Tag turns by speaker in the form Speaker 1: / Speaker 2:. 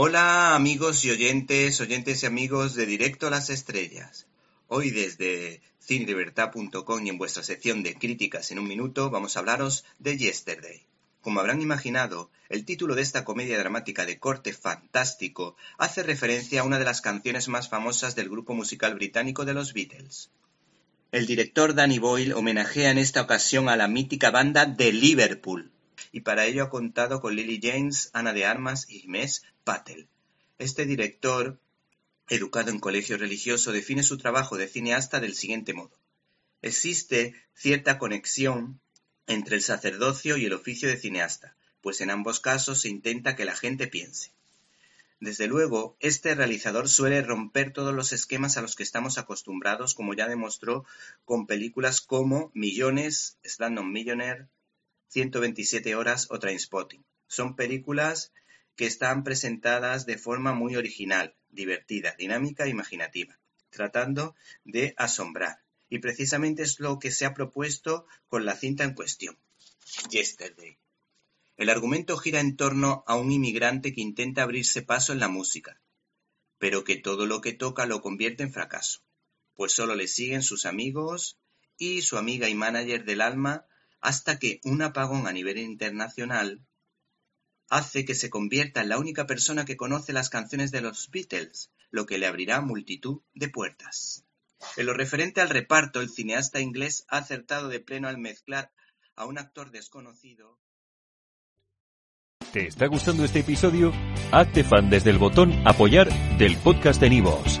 Speaker 1: Hola amigos y oyentes, oyentes y amigos de Directo a las Estrellas. Hoy desde cinelibertad.com y en vuestra sección de críticas en un minuto vamos a hablaros de Yesterday. Como habrán imaginado, el título de esta comedia dramática de corte fantástico hace referencia a una de las canciones más famosas del grupo musical británico de los Beatles. El director Danny Boyle homenajea en esta ocasión a la mítica banda de Liverpool, y para ello ha contado con Lily James, Ana de Armas y Inés Patel. Este director, educado en colegio religioso, define su trabajo de cineasta del siguiente modo. Existe cierta conexión entre el sacerdocio y el oficio de cineasta, pues en ambos casos se intenta que la gente piense. Desde luego, este realizador suele romper todos los esquemas a los que estamos acostumbrados, como ya demostró con películas como Millones, on Millionaire, 127 horas o Trainspotting. Son películas que están presentadas de forma muy original, divertida, dinámica e imaginativa, tratando de asombrar. Y precisamente es lo que se ha propuesto con la cinta en cuestión, Yesterday. El argumento gira en torno a un inmigrante que intenta abrirse paso en la música, pero que todo lo que toca lo convierte en fracaso, pues solo le siguen sus amigos y su amiga y manager del alma hasta que un apagón a nivel internacional hace que se convierta en la única persona que conoce las canciones de los Beatles, lo que le abrirá multitud de puertas. En lo referente al reparto, el cineasta inglés ha acertado de pleno al mezclar a un actor desconocido.
Speaker 2: ¿Te está gustando este episodio? Hazte fan desde el botón Apoyar del podcast de Nivos.